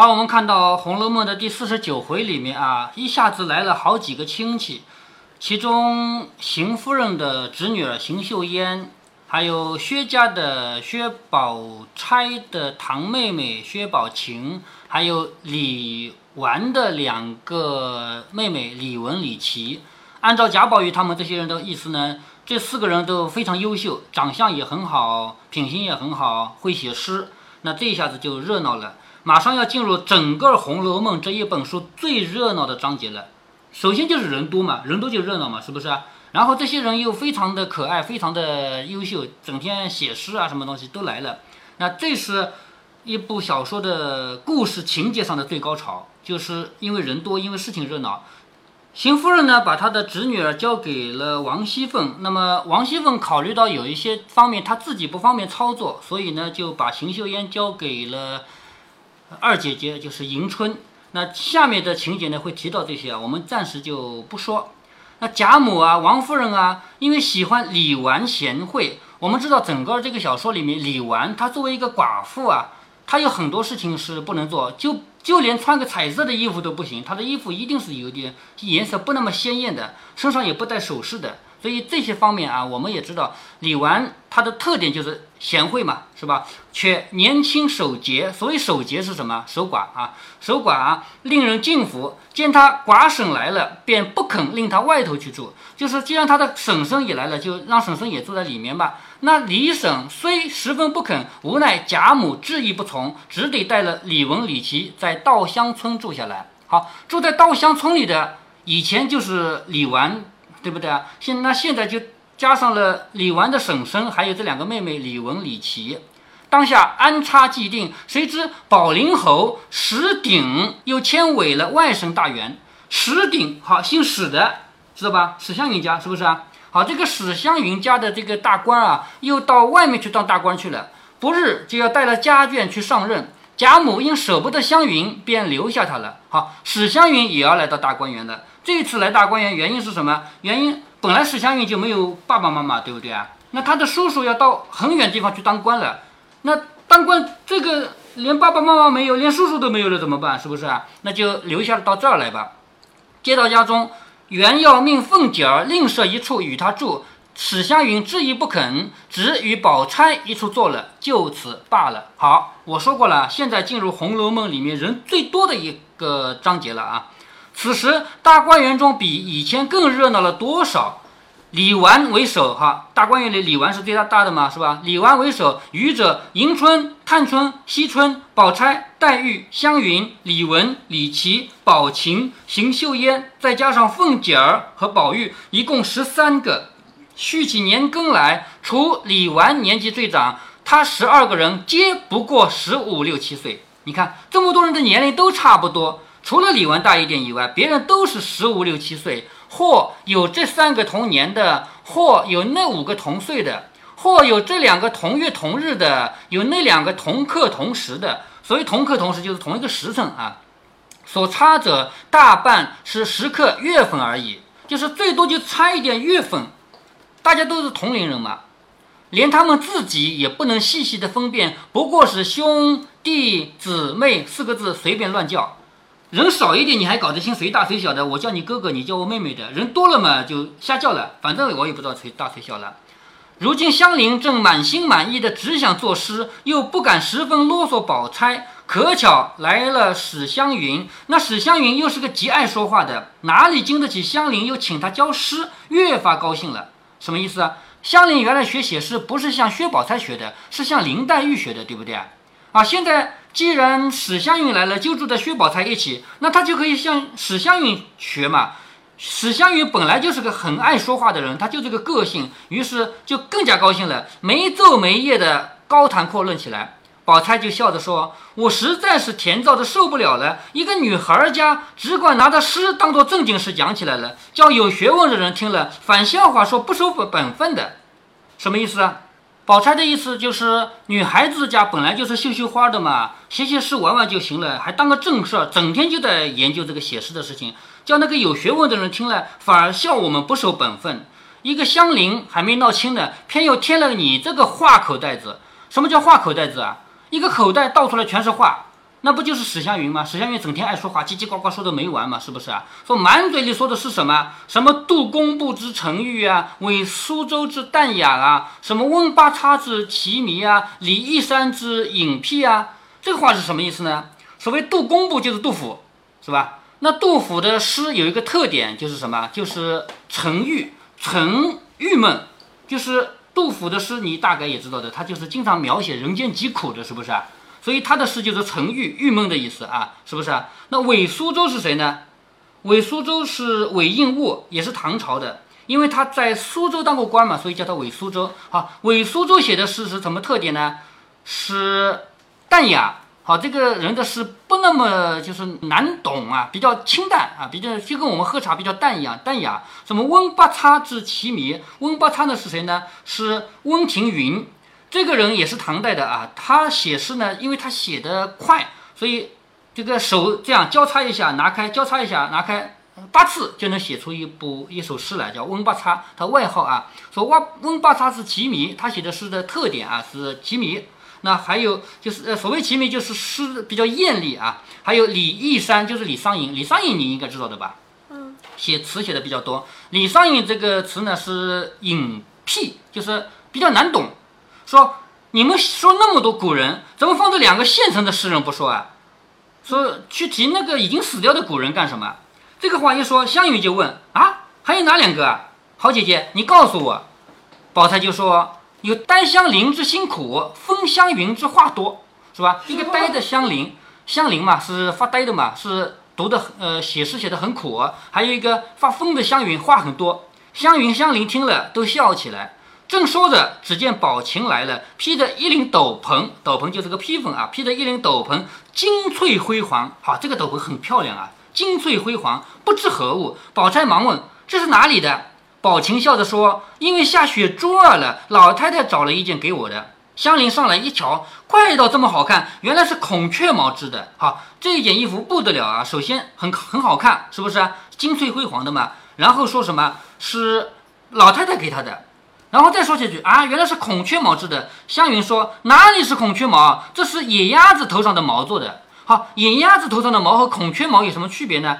好，我们看到《红楼梦》的第四十九回里面啊，一下子来了好几个亲戚，其中邢夫人的侄女儿邢岫烟，还有薛家的薛宝钗的堂妹妹薛宝琴，还有李纨的两个妹妹李文、李琦。按照贾宝玉他们这些人的意思呢，这四个人都非常优秀，长相也很好，品行也很好，会写诗。那这一下子就热闹了，马上要进入整个《红楼梦》这一本书最热闹的章节了。首先就是人多嘛，人多就热闹嘛，是不是啊？然后这些人又非常的可爱，非常的优秀，整天写诗啊，什么东西都来了。那这是一部小说的故事情节上的最高潮，就是因为人多，因为事情热闹。邢夫人呢，把她的侄女儿交给了王熙凤。那么王熙凤考虑到有一些方面她自己不方便操作，所以呢就把邢岫烟交给了二姐姐，就是迎春。那下面的情节呢会提到这些啊，我们暂时就不说。那贾母啊，王夫人啊，因为喜欢李纨贤惠，我们知道整个这个小说里面，李纨她作为一个寡妇啊，她有很多事情是不能做，就。就连穿个彩色的衣服都不行，她的衣服一定是有点颜色不那么鲜艳的，身上也不带首饰的。所以这些方面啊，我们也知道李纨她的特点就是贤惠嘛，是吧？却年轻守节，所谓守节是什么？守寡啊，守寡啊，令人敬服。见他寡婶来了，便不肯令他外头去住，就是既然他的婶婶也来了，就让婶婶也住在里面吧。那李婶虽十分不肯，无奈贾母执意不从，只得带了李文、李琦在稻香村住下来。好，住在稻香村里的以前就是李纨。对不对啊？现那现在就加上了李纨的婶婶，还有这两个妹妹李文、李琦。当下安插既定，谁知宝林侯史鼎又迁委了外甥大员。史鼎好，姓史的，知道吧？史湘云家是不是啊？好，这个史湘云家的这个大官啊，又到外面去当大官去了，不日就要带了家眷去上任。贾母因舍不得湘云，便留下他了。好，史湘云也要来到大观园的。这次来大观园原因是什么？原因本来史湘云就没有爸爸妈妈，对不对啊？那他的叔叔要到很远地方去当官了，那当官这个连爸爸妈妈没有，连叔叔都没有了，怎么办？是不是啊？那就留下到这儿来吧。接到家中，原要命凤姐儿另设一处与他住。史湘云执意不肯，只与宝钗一处坐了，就此罢了。好，我说过了，现在进入《红楼梦》里面人最多的一个章节了啊。此时大观园中比以前更热闹了多少？李纨为首，哈，大观园里李纨是最大大的嘛，是吧？李纨为首，余者迎春、探春、惜春、宝钗、黛玉、湘云、李文、李琦、宝琴、邢岫烟，再加上凤姐儿和宝玉，一共十三个。续起年庚来，除李纨年纪最长，他十二个人皆不过十五六七岁。你看这么多人的年龄都差不多，除了李纨大一点以外，别人都是十五六七岁，或有这三个同年的，或有那五个同岁的，或有这两个同月同日的，有那两个同刻同时的。所谓同刻同时，就是同一个时辰啊。所差者大半是时刻月份而已，就是最多就差一点月份。大家都是同龄人嘛，连他们自己也不能细细的分辨，不过是兄弟姊妹四个字随便乱叫。人少一点你还搞得清谁大谁小的，我叫你哥哥，你叫我妹妹的。人多了嘛就瞎叫了，反正我也不知道谁大谁小了。如今香菱正满心满意的只想作诗，又不敢十分啰嗦宝钗，可巧来了史湘云。那史湘云又是个极爱说话的，哪里经得起香菱又请她教诗，越发高兴了。什么意思啊？香菱原来学写诗不是向薛宝钗学的，是向林黛玉学的，对不对啊？啊，现在既然史湘云来了，就住在薛宝钗一起，那他就可以向史湘云学嘛。史湘云本来就是个很爱说话的人，他就这个个性，于是就更加高兴了，没昼没夜的高谈阔论起来。宝钗就笑着说：“我实在是甜躁的受不了了。一个女孩家只管拿着诗当做正经事讲起来了，叫有学问的人听了反笑话，说不守本本分的。什么意思啊？宝钗的意思就是，女孩子家本来就是绣绣花的嘛，写写诗玩玩就行了，还当个正事儿，整天就在研究这个写诗的事情，叫那个有学问的人听了反而笑我们不守本分。一个香菱还没闹清呢，偏又添了你这个画口袋子。什么叫画口袋子啊？”一个口袋倒出来全是画，那不就是史湘云吗？史湘云整天爱说话，叽叽呱呱说的没完嘛，是不是啊？说满嘴里说的是什么？什么杜工部之陈玉啊，为苏州之淡雅啊，什么温八叉之奇迷啊，李义山之隐僻啊？这个话是什么意思呢？所谓杜工部就是杜甫，是吧？那杜甫的诗有一个特点，就是什么？就是沉郁、沉郁闷，就是杜甫的诗，你大概也知道的，他就是经常描写人间疾苦的，是不是啊？所以他的诗就是沉郁、郁闷的意思啊，是不是啊？那韦苏州是谁呢？韦苏州是韦应物，也是唐朝的，因为他在苏州当过官嘛，所以叫他韦苏州。好，韦苏州写的诗是什么特点呢？是淡雅。好，这个人的诗不那么就是难懂啊，比较清淡啊，比较就跟我们喝茶比较淡一样，淡雅。什么温八叉之奇迷？温八叉呢是谁呢？是温庭筠。这个人也是唐代的啊，他写诗呢，因为他写的快，所以这个手这样交叉一下拿开，交叉一下拿开，八次就能写出一部一首诗来，叫温八叉。他外号啊，说温温八叉是奇迷，他写的诗的特点啊是奇迷。那还有就是呃，所谓奇迷就是诗比较艳丽啊。还有李义山就是李商隐，李商隐你应该知道的吧？嗯，写词写的比较多。李商隐这个词呢是隐僻，就是比较难懂。说你们说那么多古人，怎么放这两个现成的诗人不说啊？说去提那个已经死掉的古人干什么？这个话一说，湘云就问啊，还有哪两个啊？好姐姐，你告诉我。宝钗就说有呆香菱之辛苦，风湘云之话多，是吧？一个呆的香菱，香菱嘛是发呆的嘛，是读的呃写诗写的很苦。还有一个发疯的湘云，话很多。湘云、香菱听了都笑起来。正说着，只见宝琴来了，披着一领斗篷，斗篷就是个披风啊，披着一领斗篷，金翠辉煌。好，这个斗篷很漂亮啊，金翠辉煌，不知何物。宝钗忙问：“这是哪里的？”宝琴笑着说：“因为下雪珠儿了，老太太找了一件给我的。”香菱上来一瞧，怪到这么好看，原来是孔雀毛织的。好，这一件衣服不得了啊，首先很很好看，是不是？金翠辉煌的嘛。然后说什么是老太太给她的？然后再说下去啊，原来是孔雀毛织的。湘云说：“哪里是孔雀毛？这是野鸭子头上的毛做的。好，野鸭子头上的毛和孔雀毛有什么区别呢？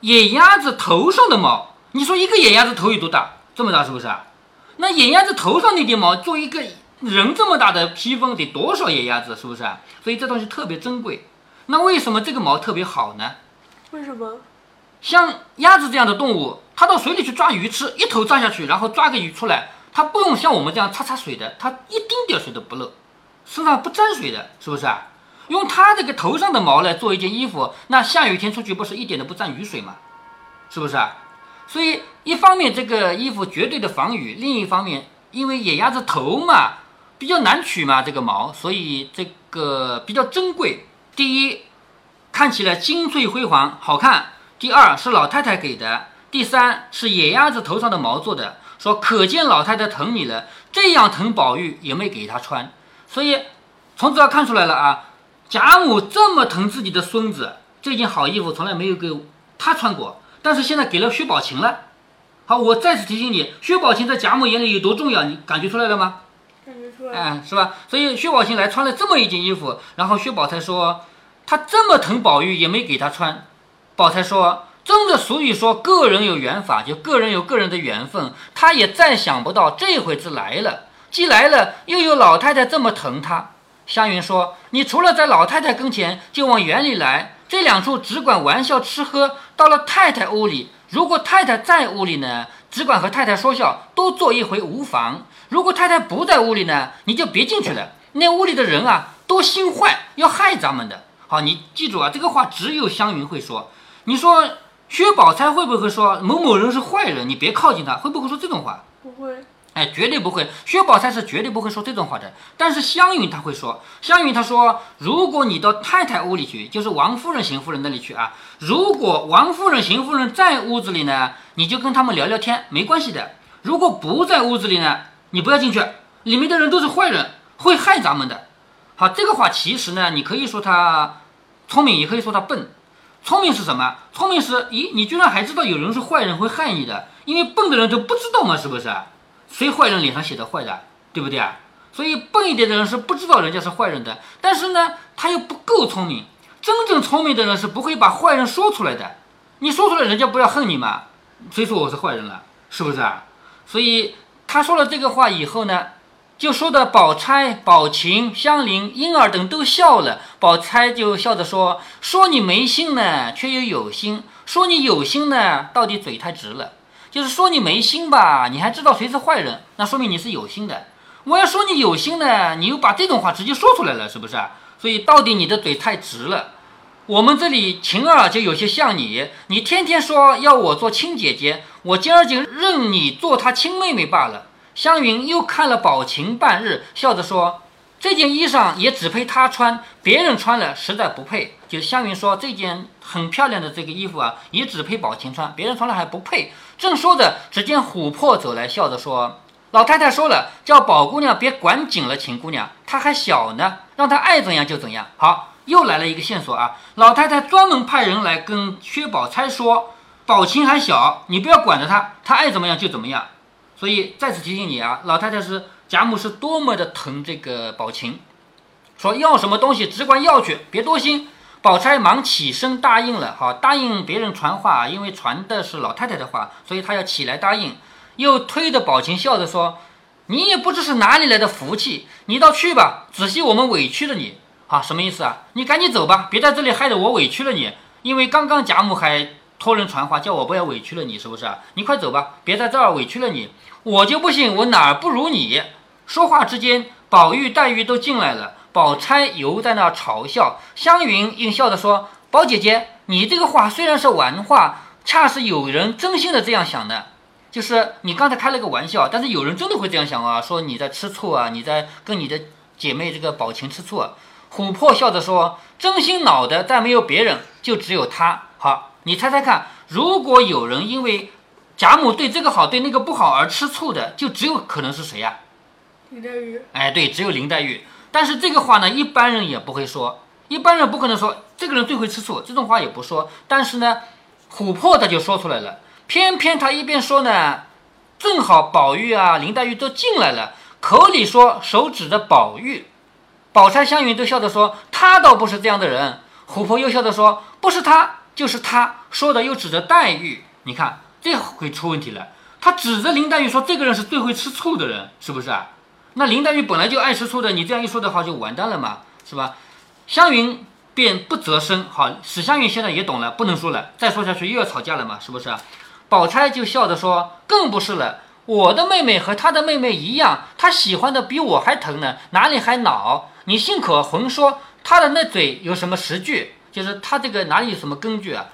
野鸭子头上的毛，你说一个野鸭子头有多大？这么大是不是啊？那野鸭子头上那点毛，做一个人这么大的披风，得多少野鸭子？是不是啊？所以这东西特别珍贵。那为什么这个毛特别好呢？为什么？像鸭子这样的动物，它到水里去抓鱼吃，一头扎下去，然后抓个鱼出来。”它不用像我们这样擦擦水的，它一丁点水都不漏，身上不沾水的，是不是啊？用它这个头上的毛来做一件衣服，那下雨天出去不是一点都不沾雨水吗？是不是啊？所以一方面这个衣服绝对的防雨，另一方面因为野鸭子头嘛比较难取嘛，这个毛，所以这个比较珍贵。第一，看起来金翠辉煌，好看；第二是老太太给的；第三是野鸭子头上的毛做的。说可见老太太疼你了，这样疼宝玉也没给他穿，所以从这看出来了啊，贾母这么疼自己的孙子，这件好衣服从来没有给他穿过，但是现在给了薛宝琴了。好，我再次提醒你，薛宝琴在贾母眼里有多重要，你感觉出来了吗？感觉出来，哎，是吧？所以薛宝琴来穿了这么一件衣服，然后薛宝钗说，她这么疼宝玉也没给他穿，宝钗说。真的俗语说，个人有缘法，就个人有个人的缘分。他也再想不到这回子来了，既来了，又有老太太这么疼他。湘云说：“你除了在老太太跟前，就往园里来，这两处只管玩笑吃喝。到了太太屋里，如果太太在屋里呢，只管和太太说笑，多坐一回无妨。如果太太不在屋里呢，你就别进去了。那屋里的人啊，都心坏，要害咱们的。好，你记住啊，这个话只有湘云会说。你说。”薛宝钗会不会说某某人是坏人？你别靠近他，会不会说这种话？不会，哎，绝对不会。薛宝钗是绝对不会说这种话的。但是湘云她会说，湘云她说，如果你到太太屋里去，就是王夫人、邢夫人那里去啊。如果王夫人、邢夫人在屋子里呢，你就跟他们聊聊天，没关系的。如果不在屋子里呢，你不要进去，里面的人都是坏人，会害咱们的。好，这个话其实呢，你可以说他聪明，也可以说他笨。聪明是什么？聪明是，咦，你居然还知道有人是坏人会害你的？因为笨的人都不知道嘛，是不是？谁坏人脸上写的坏的，对不对啊？所以笨一点的人是不知道人家是坏人的。但是呢，他又不够聪明，真正聪明的人是不会把坏人说出来的。你说出来，人家不要恨你嘛？谁说我是坏人了？是不是啊？所以他说了这个话以后呢，就说的宝钗、宝琴、香菱、莺儿等都笑了。宝钗就笑着说：“说你没心呢，却又有心；说你有心呢，到底嘴太直了。就是说你没心吧，你还知道谁是坏人，那说明你是有心的。我要说你有心呢，你又把这种话直接说出来了，是不是？所以到底你的嘴太直了。”我们这里晴儿就有些像你，你天天说要我做亲姐姐，我今儿就认你做她亲妹妹罢了。湘云又看了宝琴半日，笑着说：“这件衣裳也只配她穿，别人穿了实在不配。”就湘云说这件很漂亮的这个衣服啊，也只配宝琴穿，别人穿了还不配。正说着，只见琥珀走来，笑着说：“老太太说了，叫宝姑娘别管紧了，秦姑娘她还小呢，让她爱怎样就怎样。”好。又来了一个线索啊！老太太专门派人来跟薛宝钗说：“宝琴还小，你不要管着她，她爱怎么样就怎么样。”所以再次提醒你啊，老太太是贾母是多么的疼这个宝琴，说要什么东西只管要去，别多心。宝钗忙起身答应了，好答应别人传话，因为传的是老太太的话，所以她要起来答应。又推着宝琴笑着说：“你也不知是哪里来的福气，你倒去吧，仔细我们委屈了你。”啊，什么意思啊？你赶紧走吧，别在这里害得我委屈了你。因为刚刚贾母还托人传话，叫我不要委屈了你，是不是啊？你快走吧，别在这儿委屈了你。我就不信我哪儿不如你。说话之间，宝玉、黛玉都进来了，宝钗犹在那嘲笑，湘云应笑着说：“宝姐姐，你这个话虽然是玩话，恰是有人真心的这样想的，就是你刚才开了个玩笑，但是有人真的会这样想啊，说你在吃醋啊，你在跟你的姐妹这个宝琴吃醋。”琥珀笑着说：“真心恼的但没有别人，就只有他。好，你猜猜看，如果有人因为贾母对这个好，对那个不好而吃醋的，就只有可能是谁呀？林黛玉。哎，对，只有林黛玉。但是这个话呢，一般人也不会说，一般人不可能说这个人最会吃醋，这种话也不说。但是呢，琥珀他就说出来了。偏偏他一边说呢，正好宝玉啊、林黛玉都进来了，口里说，手指着宝玉。”宝钗、湘云都笑着说：“他倒不是这样的人。”琥珀又笑着说：“不是他，就是他。”说的又指着黛玉，你看这会出问题了。他指着林黛玉说：“这个人是最会吃醋的人，是不是啊？”那林黛玉本来就爱吃醋的，你这样一说的话就完蛋了嘛，是吧？湘云便不择声。好，史湘云现在也懂了，不能说了，再说下去又要吵架了嘛，是不是？宝钗就笑着说：“更不是了。”我的妹妹和她的妹妹一样，她喜欢的比我还疼呢，哪里还恼？你信口混说，她的那嘴有什么实据？就是他这个哪里有什么根据啊？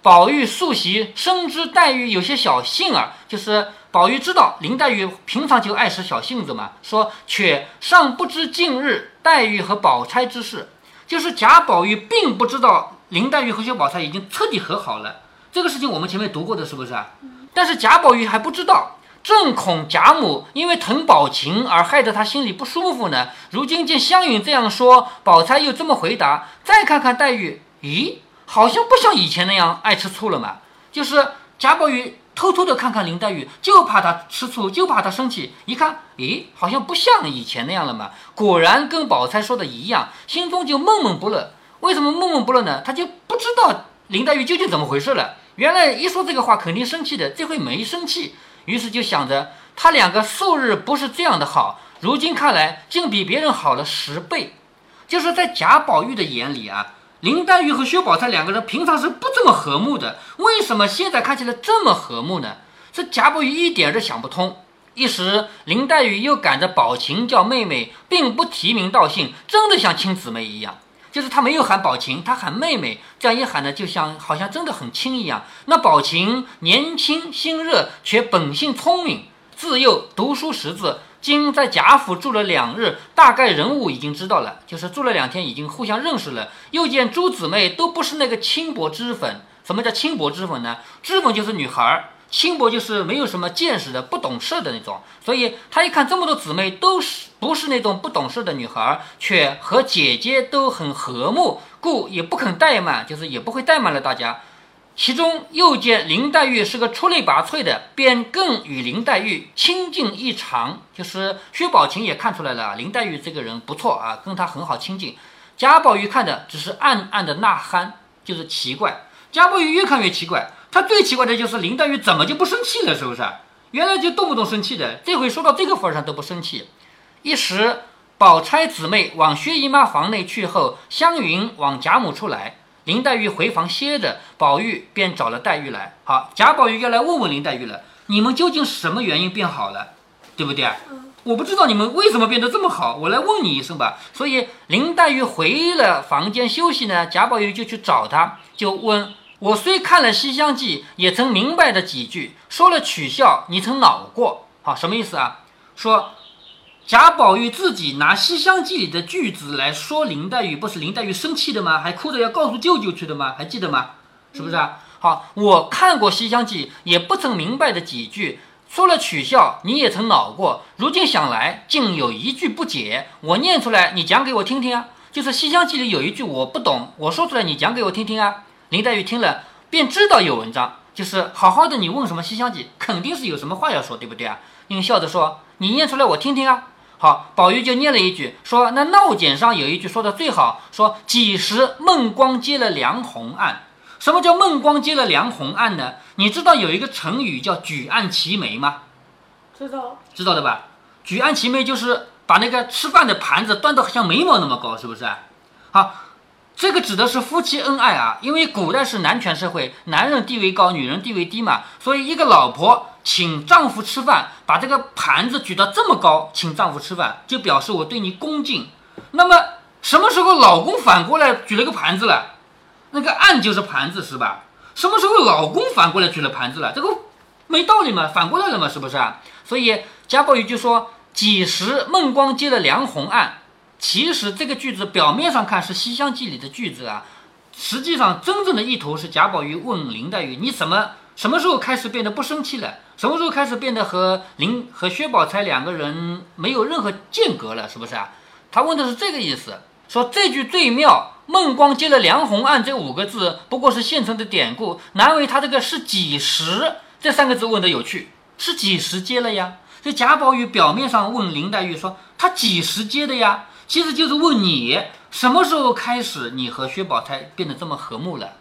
宝玉素习深知黛玉有些小性儿，就是宝玉知道林黛玉平常就爱使小性子嘛。说却尚不知近日黛玉和宝钗之事，就是贾宝玉并不知道林黛玉和薛宝钗已经彻底和好了。这个事情我们前面读过的是不是啊？但是贾宝玉还不知道。正恐贾母因为疼宝琴而害得他心里不舒服呢。如今见湘云这样说，宝钗又这么回答，再看看黛玉，咦，好像不像以前那样爱吃醋了嘛。就是贾宝玉偷偷的看看林黛玉，就怕她吃醋，就怕她生气。一看，咦，好像不像以前那样了嘛。果然跟宝钗说的一样，心中就闷闷不乐。为什么闷闷不乐呢？他就不知道林黛玉究竟怎么回事了。原来一说这个话肯定生气的，这回没生气。于是就想着，他两个素日不是这样的好，如今看来竟比别人好了十倍。就是在贾宝玉的眼里啊，林黛玉和薛宝钗两个人平常是不这么和睦的，为什么现在看起来这么和睦呢？这贾宝玉一点都想不通。一时林黛玉又赶着宝琴叫妹妹，并不提名道姓，真的像亲姊妹一样。就是他没有喊宝琴，他喊妹妹，这样一喊呢，就像好像真的很亲一样。那宝琴年轻心热，却本性聪明，自幼读书识字，今在贾府住了两日，大概人物已经知道了，就是住了两天，已经互相认识了。又见诸姊妹都不是那个轻薄脂粉，什么叫轻薄脂粉呢？脂粉就是女孩儿。轻薄就是没有什么见识的、不懂事的那种，所以他一看这么多姊妹都是不是那种不懂事的女孩，却和姐姐都很和睦，故也不肯怠慢，就是也不会怠慢了大家。其中又见林黛玉是个出类拔萃的，便更与林黛玉亲近异常。就是薛宝琴也看出来了，林黛玉这个人不错啊，跟她很好亲近。贾宝玉看的只是暗暗的呐喊，就是奇怪。贾宝玉越看越奇怪，他最奇怪的就是林黛玉怎么就不生气了？是不是？原来就动不动生气的，这回说到这个份上都不生气。一时，宝钗姊妹往薛姨妈房内去后，湘云往贾母处来，林黛玉回房歇着，宝玉便找了黛玉来。好，贾宝玉要来问问林黛玉了，你们究竟是什么原因变好了，对不对？我不知道你们为什么变得这么好，我来问你一声吧。所以林黛玉回了房间休息呢，贾宝玉就去找她，就问。我虽看了《西厢记》，也曾明白的几句，说了取笑，你曾恼过。好，什么意思啊？说贾宝玉自己拿《西厢记》里的句子来说林黛玉，不是林黛玉生气的吗？还哭着要告诉舅舅去的吗？还记得吗？是不是啊？好，我看过《西厢记》，也不曾明白的几句，说了取笑，你也曾恼过。如今想来，竟有一句不解，我念出来，你讲给我听听啊。就是《西厢记》里有一句我不懂，我说出来，你讲给我听听啊。林黛玉听了，便知道有文章，就是好好的。你问什么《西厢记》，肯定是有什么话要说，对不对啊？因为笑着说：“你念出来，我听听啊。”好，宝玉就念了一句，说：“那闹简上有一句说的最好，说几时孟光接了梁鸿案？什么叫孟光接了梁鸿案呢？你知道有一个成语叫举案齐眉吗？知道，知道的吧？举案齐眉就是把那个吃饭的盘子端到像眉毛那么高，是不是？好。这个指的是夫妻恩爱啊，因为古代是男权社会，男人地位高，女人地位低嘛，所以一个老婆请丈夫吃饭，把这个盘子举到这么高，请丈夫吃饭，就表示我对你恭敬。那么什么时候老公反过来举了个盘子了？那个案就是盘子是吧？什么时候老公反过来举了盘子了？这个没道理嘛，反过来了嘛，是不是啊？所以贾宝玉就说：“几时孟光接了梁鸿案？”其实这个句子表面上看是《西厢记》里的句子啊，实际上真正的意图是贾宝玉问林黛玉：“你怎么什么时候开始变得不生气了？什么时候开始变得和林和薛宝钗两个人没有任何间隔了？是不是啊？”他问的是这个意思。说这句最妙，“孟光接了梁鸿案”这五个字不过是现成的典故，难为他这个是几时这三个字问的有趣，是几时接了呀？这贾宝玉表面上问林黛玉说：“他几时接的呀？”其实就是问你什么时候开始，你和薛宝钗变得这么和睦了？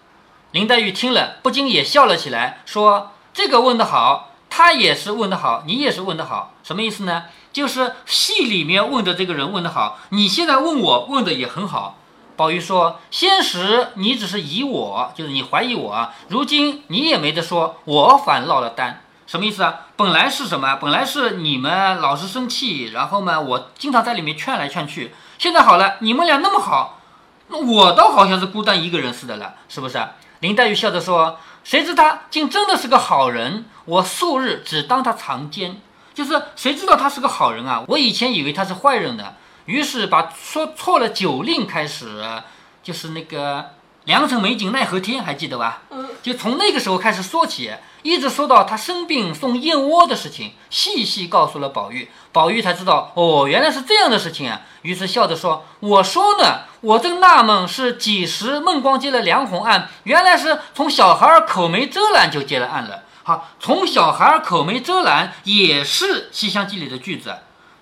林黛玉听了，不禁也笑了起来，说：“这个问得好，他也是问得好，你也是问得好，什么意思呢？就是戏里面问的这个人问得好，你现在问我问的也很好。”宝玉说：“先时你只是疑我，就是你怀疑我，如今你也没得说，我反落了单。”什么意思啊？本来是什么？本来是你们老是生气，然后嘛，我经常在里面劝来劝去。现在好了，你们俩那么好，那我倒好像是孤单一个人似的了，是不是？林黛玉笑着说：“谁知他竟真的是个好人？我数日只当他藏奸，就是谁知道他是个好人啊？我以前以为他是坏人的，于是把说错了酒令开始，就是那个良辰美景奈何天，还记得吧？嗯，就从那个时候开始说起。”一直说到他生病送燕窝的事情，细细告诉了宝玉，宝玉才知道哦，原来是这样的事情啊。于是笑着说：“我说呢，我正纳闷是几时孟光接了梁鸿案，原来是从小孩儿口没遮拦就接了案了。好，从小孩儿口没遮拦也是《西厢记》里的句子。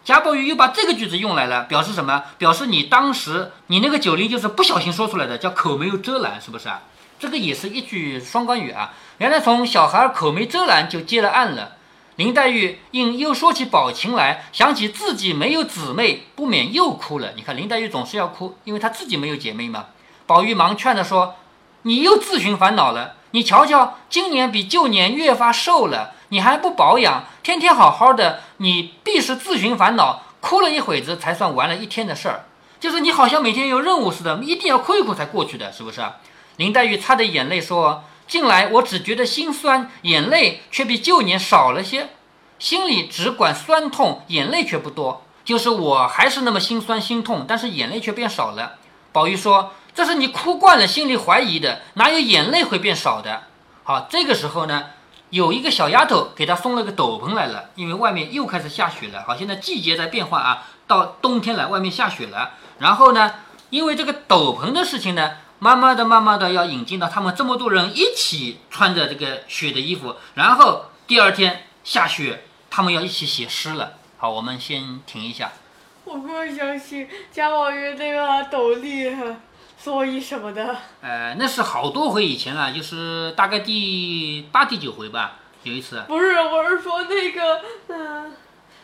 贾宝玉又把这个句子用来了，表示什么？表示你当时你那个酒令就是不小心说出来的，叫口没有遮拦，是不是啊？这个也是一句双关语啊。”原来从小孩口没遮拦就接了案了，林黛玉因又说起宝琴来，想起自己没有姊妹，不免又哭了。你看林黛玉总是要哭，因为她自己没有姐妹嘛。宝玉忙劝她说：“你又自寻烦恼了。你瞧瞧，今年比旧年越发瘦了，你还不保养，天天好好的，你必是自寻烦恼，哭了一会子才算完了一天的事儿。就是你好像每天有任务似的，一定要哭一哭才过去的，是不是？”林黛玉擦着眼泪说。近来我只觉得心酸，眼泪却比旧年少了些，心里只管酸痛，眼泪却不多。就是我还是那么心酸心痛，但是眼泪却变少了。宝玉说：“这是你哭惯了，心里怀疑的，哪有眼泪会变少的？”好，这个时候呢，有一个小丫头给他送了个斗篷来了，因为外面又开始下雪了。好，现在季节在变化啊，到冬天了，外面下雪了。然后呢，因为这个斗篷的事情呢。慢慢的、慢慢的要引进到他们这么多人一起穿着这个雪的衣服，然后第二天下雪，他们要一起写诗了。好，我们先停一下。我不相信贾宝玉那个斗笠，所以什么的。呃，那是好多回以前了，就是大概第八、第九回吧，有一次。不是，我是说那个，嗯，《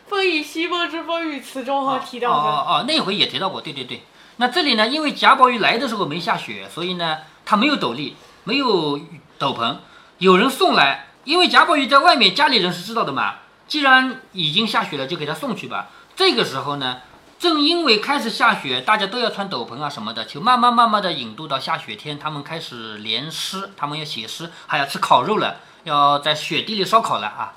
风雨西风之风雨词》中哈提到的。哦哦哦，那回也提到过，对对对。那这里呢，因为贾宝玉来的时候没下雪，所以呢，他没有斗笠，没有斗篷，有人送来。因为贾宝玉在外面，家里人是知道的嘛。既然已经下雪了，就给他送去吧。这个时候呢，正因为开始下雪，大家都要穿斗篷啊什么的，就慢慢慢慢的引渡到下雪天，他们开始联诗，他们要写诗，还要吃烤肉了，要在雪地里烧烤了啊。